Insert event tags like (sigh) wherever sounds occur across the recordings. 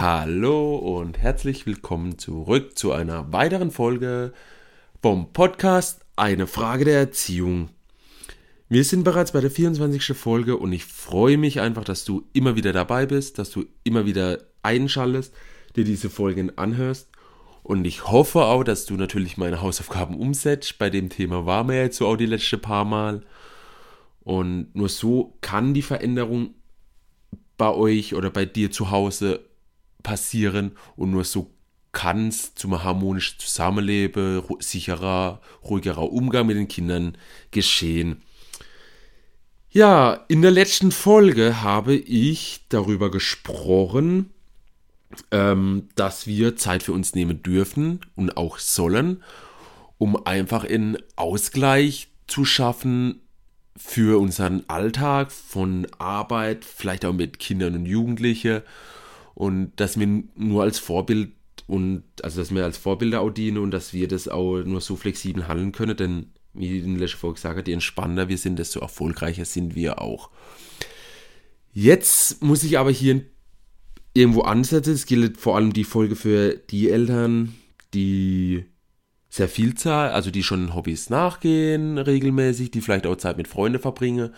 Hallo und herzlich willkommen zurück zu einer weiteren Folge vom Podcast Eine Frage der Erziehung. Wir sind bereits bei der 24. Folge und ich freue mich einfach, dass du immer wieder dabei bist, dass du immer wieder einschaltest, dir diese Folgen anhörst. Und ich hoffe auch, dass du natürlich meine Hausaufgaben umsetzt. Bei dem Thema waren wir jetzt so auch die letzten paar Mal. Und nur so kann die Veränderung bei euch oder bei dir zu Hause passieren und nur so kann es zum harmonischen Zusammenleben, sicherer, ruhigerer Umgang mit den Kindern geschehen. Ja, in der letzten Folge habe ich darüber gesprochen, ähm, dass wir Zeit für uns nehmen dürfen und auch sollen, um einfach in Ausgleich zu schaffen für unseren Alltag von Arbeit, vielleicht auch mit Kindern und Jugendlichen und dass wir nur als Vorbild und also dass wir als Vorbilder auch dienen und dass wir das auch nur so flexibel handeln können, denn wie in der letzten Folge gesagt je entspannter wir sind, desto erfolgreicher sind wir auch. Jetzt muss ich aber hier irgendwo ansetzen. Es gilt vor allem die Folge für die Eltern, die sehr viel Zeit, also die schon Hobbys nachgehen regelmäßig, die vielleicht auch Zeit mit Freunden verbringen.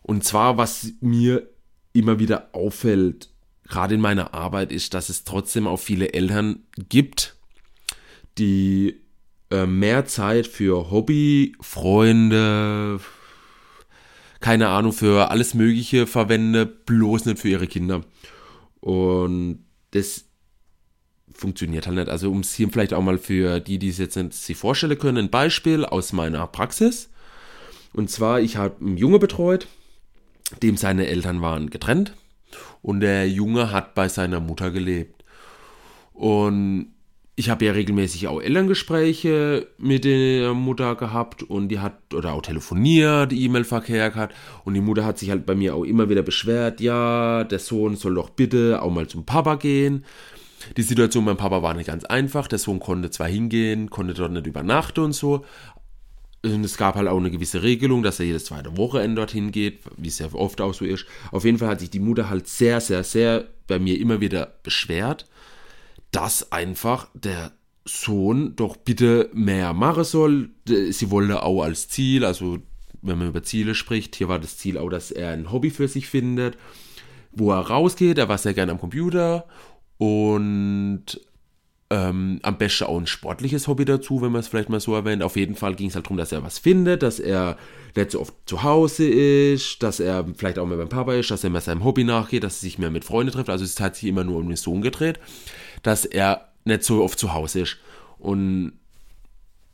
Und zwar, was mir immer wieder auffällt, gerade in meiner Arbeit, ist, dass es trotzdem auch viele Eltern gibt, die äh, mehr Zeit für Hobby, Freunde, keine Ahnung, für alles Mögliche verwende, bloß nicht für ihre Kinder. Und das funktioniert halt nicht. Also um es hier vielleicht auch mal für die, die es jetzt nicht sich vorstellen können, ein Beispiel aus meiner Praxis. Und zwar, ich habe einen Junge betreut, dem seine Eltern waren getrennt und der Junge hat bei seiner Mutter gelebt. Und ich habe ja regelmäßig auch Elterngespräche mit der Mutter gehabt und die hat, oder auch telefoniert, E-Mail-Verkehr gehabt und die Mutter hat sich halt bei mir auch immer wieder beschwert, ja, der Sohn soll doch bitte auch mal zum Papa gehen. Die Situation beim Papa war nicht ganz einfach, der Sohn konnte zwar hingehen, konnte dort nicht übernachten und so, es gab halt auch eine gewisse Regelung, dass er jedes zweite Wochenende dorthin geht, wie es ja oft auch so ist. Auf jeden Fall hat sich die Mutter halt sehr, sehr, sehr bei mir immer wieder beschwert, dass einfach der Sohn doch bitte mehr machen soll. Sie wollte auch als Ziel, also wenn man über Ziele spricht, hier war das Ziel auch, dass er ein Hobby für sich findet, wo er rausgeht. Er war sehr gerne am Computer und ähm, am besten auch ein sportliches Hobby dazu, wenn man es vielleicht mal so erwähnt. Auf jeden Fall ging es halt darum, dass er was findet, dass er nicht so oft zu Hause ist, dass er vielleicht auch mehr beim Papa ist, dass er mehr seinem Hobby nachgeht, dass er sich mehr mit Freunden trifft. Also es hat sich immer nur um den Sohn gedreht, dass er nicht so oft zu Hause ist. Und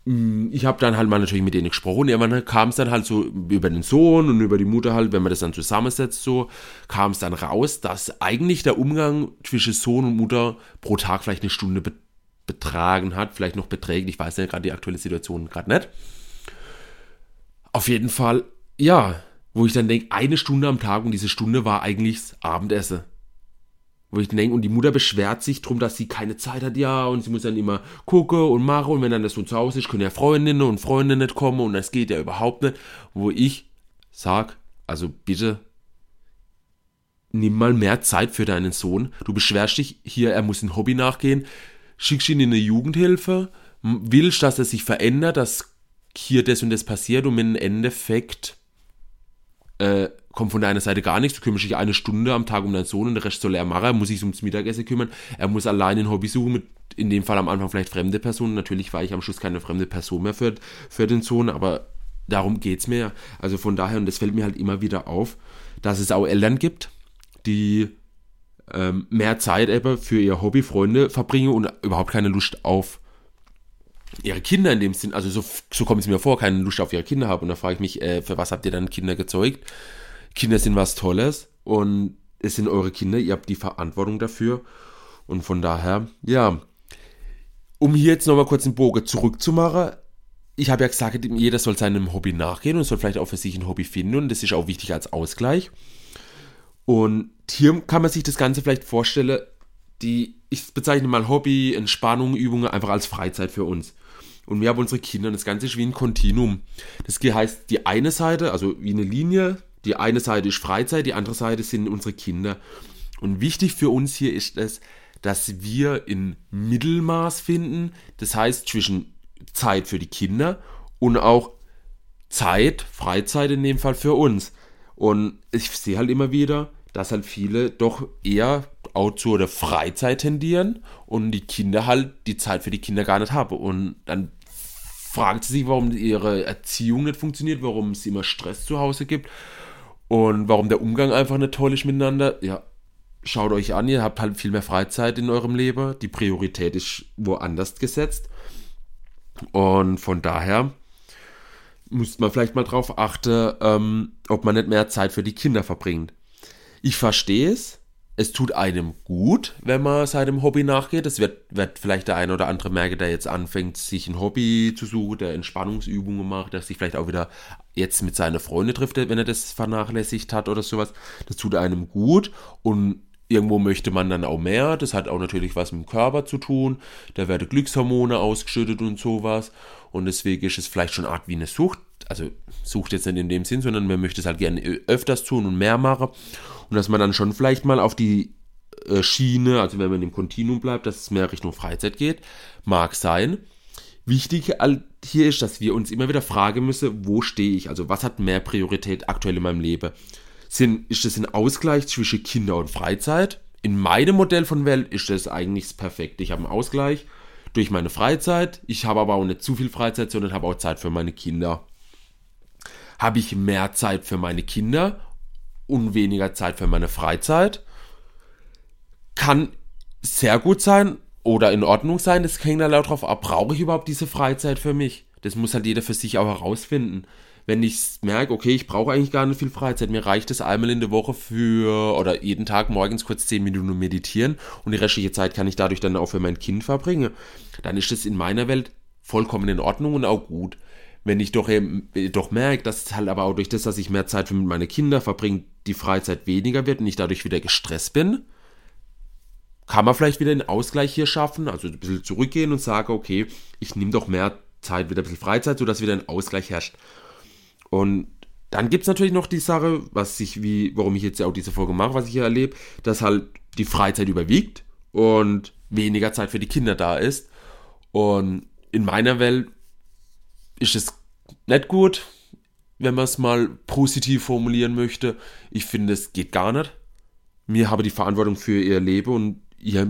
mm, ich habe dann halt mal natürlich mit denen gesprochen. Irgendwann kam es dann halt so über den Sohn und über die Mutter halt, wenn man das dann zusammensetzt, so kam es dann raus, dass eigentlich der Umgang zwischen Sohn und Mutter pro Tag vielleicht eine Stunde betragen hat, vielleicht noch beträgt, ich weiß ja gerade die aktuelle Situation gerade nicht. Auf jeden Fall, ja, wo ich dann denke, eine Stunde am Tag und diese Stunde war eigentlich das Abendessen. Wo ich denke, und die Mutter beschwert sich darum, dass sie keine Zeit hat, ja, und sie muss dann immer gucken und machen, und wenn dann das so zu Hause ist, können ja Freundinnen und Freunde nicht kommen, und das geht ja überhaupt nicht. Wo ich sag, also bitte, nimm mal mehr Zeit für deinen Sohn. Du beschwerst dich hier, er muss ein Hobby nachgehen schickst ihn in eine Jugendhilfe, willst, dass er sich verändert, dass hier das und das passiert und im Endeffekt äh, kommt von deiner Seite gar nichts. Du kümmerst dich eine Stunde am Tag um deinen Sohn und der Rest soll er machen. Er muss sich ums Mittagessen kümmern. Er muss allein ein Hobby suchen, mit in dem Fall am Anfang vielleicht fremde Personen. Natürlich war ich am Schluss keine fremde Person mehr für, für den Sohn, aber darum geht es mir. Also von daher, und das fällt mir halt immer wieder auf, dass es auch Eltern gibt, die ähm, mehr Zeit eben für ihr Hobby, Freunde verbringen und überhaupt keine Lust auf ihre Kinder in dem Sinn, also so, so kommt es mir vor, keine Lust auf ihre Kinder haben. Und da frage ich mich, äh, für was habt ihr dann Kinder gezeugt? Kinder sind was Tolles und es sind eure Kinder, ihr habt die Verantwortung dafür. Und von daher, ja, um hier jetzt nochmal kurz den Bogen zurückzumachen, ich habe ja gesagt, jeder soll seinem Hobby nachgehen und soll vielleicht auch für sich ein Hobby finden und das ist auch wichtig als Ausgleich. Und hier kann man sich das Ganze vielleicht vorstellen, die, ich bezeichne mal Hobby, Entspannung, Übungen einfach als Freizeit für uns. Und wir haben unsere Kinder, das Ganze ist wie ein Kontinuum. Das heißt, die eine Seite, also wie eine Linie, die eine Seite ist Freizeit, die andere Seite sind unsere Kinder. Und wichtig für uns hier ist es, dass wir in Mittelmaß finden, das heißt zwischen Zeit für die Kinder und auch Zeit, Freizeit in dem Fall für uns. Und ich sehe halt immer wieder, dass halt viele doch eher auch zu der Freizeit tendieren und die Kinder halt die Zeit für die Kinder gar nicht haben. Und dann fragt sie sich, warum ihre Erziehung nicht funktioniert, warum es immer Stress zu Hause gibt und warum der Umgang einfach nicht toll ist miteinander. Ja, schaut euch an, ihr habt halt viel mehr Freizeit in eurem Leben. Die Priorität ist woanders gesetzt. Und von daher müsste man vielleicht mal drauf achten, ähm, ob man nicht mehr Zeit für die Kinder verbringt. Ich verstehe es. Es tut einem gut, wenn man seinem Hobby nachgeht. Es wird, wird vielleicht der eine oder andere merken, der jetzt anfängt, sich ein Hobby zu suchen, der Entspannungsübungen macht, der sich vielleicht auch wieder jetzt mit seinen Freunden trifft, wenn er das vernachlässigt hat oder sowas. Das tut einem gut und Irgendwo möchte man dann auch mehr. Das hat auch natürlich was mit dem Körper zu tun. Da werden Glückshormone ausgeschüttet und sowas. Und deswegen ist es vielleicht schon eine Art wie eine Sucht. Also Sucht jetzt nicht in dem Sinn, sondern man möchte es halt gerne öfters tun und mehr machen. Und dass man dann schon vielleicht mal auf die äh, Schiene, also wenn man im Kontinuum bleibt, dass es mehr Richtung Freizeit geht, mag sein. Wichtig hier ist, dass wir uns immer wieder fragen müssen, wo stehe ich? Also was hat mehr Priorität aktuell in meinem Leben? Sind, ist das ein Ausgleich zwischen Kinder und Freizeit. In meinem Modell von Welt ist das eigentlich perfekt. Ich habe einen Ausgleich durch meine Freizeit. Ich habe aber auch nicht zu viel Freizeit, sondern habe auch Zeit für meine Kinder. Habe ich mehr Zeit für meine Kinder und weniger Zeit für meine Freizeit? Kann sehr gut sein oder in Ordnung sein. Das hängt halt auch drauf ab, brauche ich überhaupt diese Freizeit für mich? Das muss halt jeder für sich auch herausfinden wenn ich merke, okay, ich brauche eigentlich gar nicht viel Freizeit, mir reicht es einmal in der Woche für oder jeden Tag morgens kurz 10 Minuten meditieren und die restliche Zeit kann ich dadurch dann auch für mein Kind verbringen, dann ist das in meiner Welt vollkommen in Ordnung und auch gut. Wenn ich doch, eben, doch merke, dass halt aber auch durch das, dass ich mehr Zeit mit meinen Kindern verbringe, die Freizeit weniger wird und ich dadurch wieder gestresst bin, kann man vielleicht wieder einen Ausgleich hier schaffen, also ein bisschen zurückgehen und sagen, okay, ich nehme doch mehr Zeit, wieder ein bisschen Freizeit, sodass wieder ein Ausgleich herrscht. Und dann gibt es natürlich noch die Sache, was ich, wie, warum ich jetzt ja auch diese Folge mache, was ich hier erlebe, dass halt die Freizeit überwiegt und weniger Zeit für die Kinder da ist. Und in meiner Welt ist es nicht gut, wenn man es mal positiv formulieren möchte. Ich finde, es geht gar nicht. Mir habe die Verantwortung für ihr Leben und ihr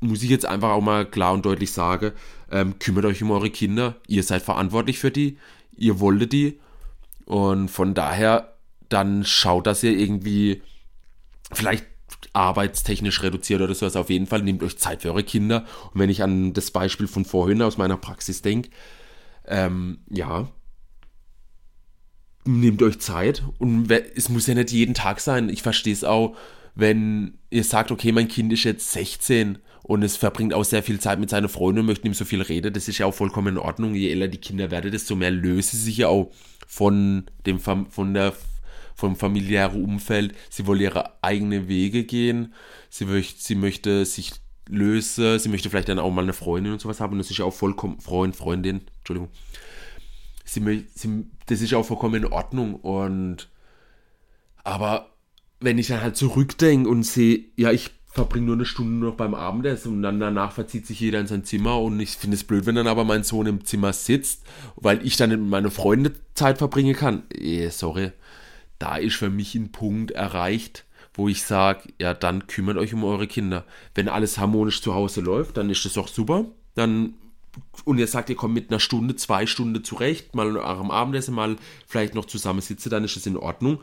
muss ich jetzt einfach auch mal klar und deutlich sagen, ähm, kümmert euch um eure Kinder, ihr seid verantwortlich für die, ihr wolltet die und von daher dann schaut, dass ihr irgendwie vielleicht arbeitstechnisch reduziert oder sowas. Auf jeden Fall nehmt euch Zeit für eure Kinder. Und wenn ich an das Beispiel von vorhin aus meiner Praxis denke, ähm, ja, nehmt euch Zeit und es muss ja nicht jeden Tag sein. Ich verstehe es auch, wenn ihr sagt, okay, mein Kind ist jetzt 16 und es verbringt auch sehr viel Zeit mit seinen Freunden und möchte ihm so viel reden. Das ist ja auch vollkommen in Ordnung. Je älter die Kinder werden, desto mehr lösen sie sich ja auch von dem, von der, vom familiären Umfeld. Sie wollen ihre eigenen Wege gehen. Sie möchte, sie möchte sich lösen. Sie möchte vielleicht dann auch mal eine Freundin und sowas haben. Und das ist ja auch vollkommen, Freund, Freundin, Entschuldigung. Sie, sie, das ist auch vollkommen in Ordnung. Und, aber wenn ich dann halt zurückdenke und sehe, ja, ich verbringe nur eine Stunde noch beim Abendessen und dann danach verzieht sich jeder in sein Zimmer und ich finde es blöd, wenn dann aber mein Sohn im Zimmer sitzt, weil ich dann mit meinen Freunden Zeit verbringen kann. Eh, sorry, da ist für mich ein Punkt erreicht, wo ich sage, ja, dann kümmert euch um eure Kinder. Wenn alles harmonisch zu Hause läuft, dann ist das doch super. Dann und ihr sagt, ihr kommt mit einer Stunde, zwei Stunden zurecht, mal am Abendessen, mal vielleicht noch zusammen sitze, dann ist das in Ordnung.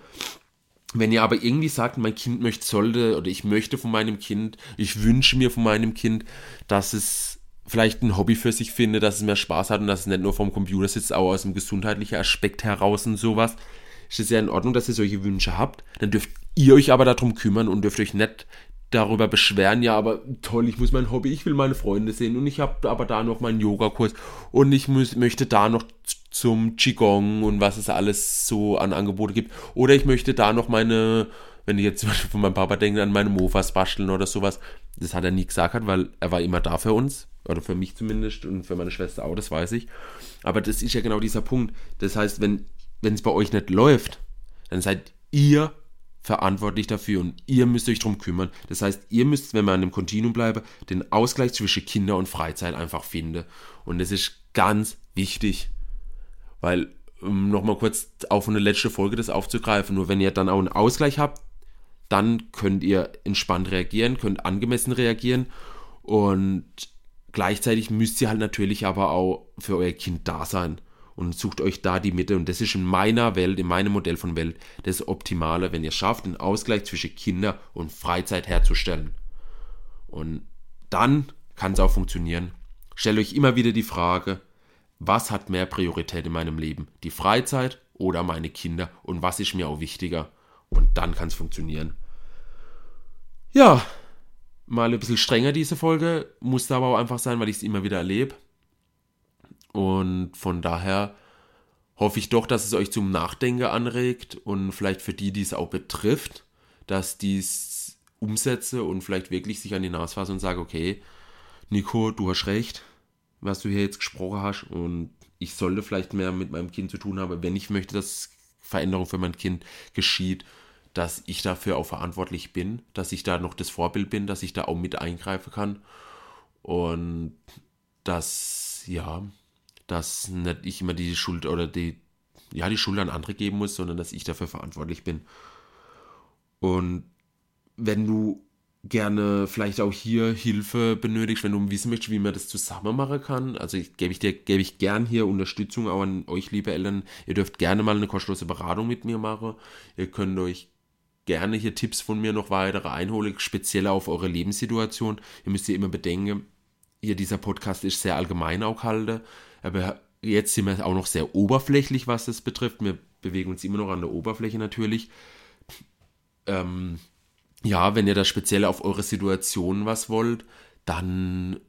Wenn ihr aber irgendwie sagt, mein Kind möchte, sollte, oder ich möchte von meinem Kind, ich wünsche mir von meinem Kind, dass es vielleicht ein Hobby für sich findet, dass es mehr Spaß hat und dass es nicht nur vom Computer sitzt, auch aus dem gesundheitlichen Aspekt heraus und sowas, ist es ja in Ordnung, dass ihr solche Wünsche habt. Dann dürft ihr euch aber darum kümmern und dürft euch nicht darüber beschweren, ja, aber toll, ich muss mein Hobby, ich will meine Freunde sehen und ich habe aber da noch meinen Yogakurs und ich muss, möchte da noch zum Qigong und was es alles so an Angebote gibt. Oder ich möchte da noch meine, wenn ich jetzt zum Beispiel von meinem Papa denke, an meine Mofas basteln oder sowas. Das hat er nie gesagt, weil er war immer da für uns. Oder für mich zumindest und für meine Schwester auch, das weiß ich. Aber das ist ja genau dieser Punkt. Das heißt, wenn es bei euch nicht läuft, dann seid ihr verantwortlich dafür und ihr müsst euch darum kümmern. Das heißt, ihr müsst, wenn wir an dem Kontinuum bleiben, den Ausgleich zwischen Kinder und Freizeit einfach finden. Und das ist ganz wichtig, weil, um nochmal kurz auf eine letzte Folge das aufzugreifen, nur wenn ihr dann auch einen Ausgleich habt, dann könnt ihr entspannt reagieren, könnt angemessen reagieren und gleichzeitig müsst ihr halt natürlich aber auch für euer Kind da sein und sucht euch da die Mitte. Und das ist in meiner Welt, in meinem Modell von Welt, das Optimale, wenn ihr schafft, einen Ausgleich zwischen Kinder und Freizeit herzustellen. Und dann kann es auch funktionieren. Stellt euch immer wieder die Frage, was hat mehr Priorität in meinem Leben? Die Freizeit oder meine Kinder? Und was ist mir auch wichtiger? Und dann kann es funktionieren. Ja, mal ein bisschen strenger diese Folge, musste aber auch einfach sein, weil ich es immer wieder erlebe. Und von daher hoffe ich doch, dass es euch zum Nachdenken anregt und vielleicht für die, die es auch betrifft, dass dies umsetze und vielleicht wirklich sich an die Nase fasse und sage, okay, Nico, du hast recht, was du hier jetzt gesprochen hast und ich sollte vielleicht mehr mit meinem Kind zu tun haben, wenn ich möchte, dass Veränderung für mein Kind geschieht, dass ich dafür auch verantwortlich bin, dass ich da noch das Vorbild bin, dass ich da auch mit eingreifen kann und dass, ja, dass nicht ich immer die Schuld oder die, ja, die Schuld an andere geben muss, sondern dass ich dafür verantwortlich bin. Und wenn du gerne vielleicht auch hier Hilfe benötigst, wenn du wissen möchtest, wie man das zusammen machen kann, also ich, gebe ich dir gebe ich gern hier Unterstützung auch an euch liebe Eltern. Ihr dürft gerne mal eine kostenlose Beratung mit mir machen. Ihr könnt euch gerne hier Tipps von mir noch weitere einholen, speziell auf eure Lebenssituation. Ihr müsst ja immer bedenken, hier dieser Podcast ist sehr allgemein auch halte. Aber jetzt sind wir auch noch sehr oberflächlich, was das betrifft. Wir bewegen uns immer noch an der Oberfläche natürlich. Ähm, ja, wenn ihr da speziell auf eure Situation was wollt, dann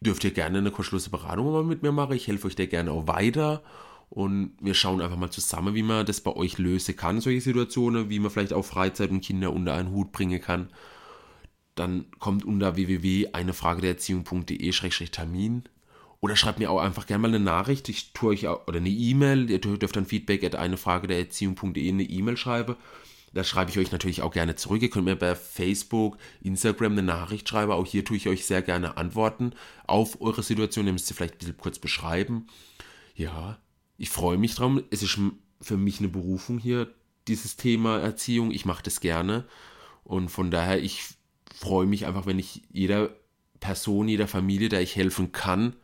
dürft ihr gerne eine kostenlose Beratung mal mit mir machen. Ich helfe euch da gerne auch weiter. Und wir schauen einfach mal zusammen, wie man das bei euch lösen kann, solche Situationen, wie man vielleicht auch Freizeit und Kinder unter einen Hut bringen kann. Dann kommt unter www.einefragederziehung.de-termin oder schreibt mir auch einfach gerne mal eine Nachricht. Ich tue euch auch, oder eine E-Mail. Ihr dürft dann Feedback at eine Frage der Erziehung.de eine E-Mail schreiben. Da schreibe ich euch natürlich auch gerne zurück. Ihr könnt mir bei Facebook, Instagram eine Nachricht schreiben. Auch hier tue ich euch sehr gerne antworten auf eure Situation. Ihr müsst sie vielleicht ein bisschen kurz beschreiben. Ja, ich freue mich drauf. Es ist für mich eine Berufung hier, dieses Thema Erziehung. Ich mache das gerne. Und von daher, ich freue mich einfach, wenn ich jeder Person, jeder Familie, der ich helfen kann,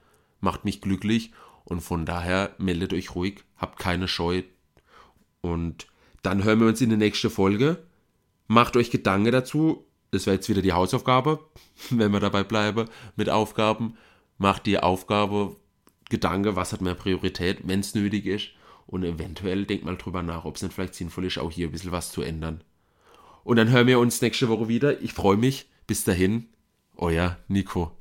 macht mich glücklich und von daher meldet euch ruhig, habt keine Scheu und dann hören wir uns in der nächsten Folge. Macht euch Gedanken dazu. Das wäre jetzt wieder die Hausaufgabe, (laughs) wenn wir dabei bleiben mit Aufgaben. Macht die Aufgabe Gedanke, was hat mehr Priorität, wenn es nötig ist. Und eventuell denkt mal drüber nach, ob es nicht vielleicht sinnvoll ist, auch hier ein bisschen was zu ändern. Und dann hören wir uns nächste Woche wieder. Ich freue mich. Bis dahin, euer Nico.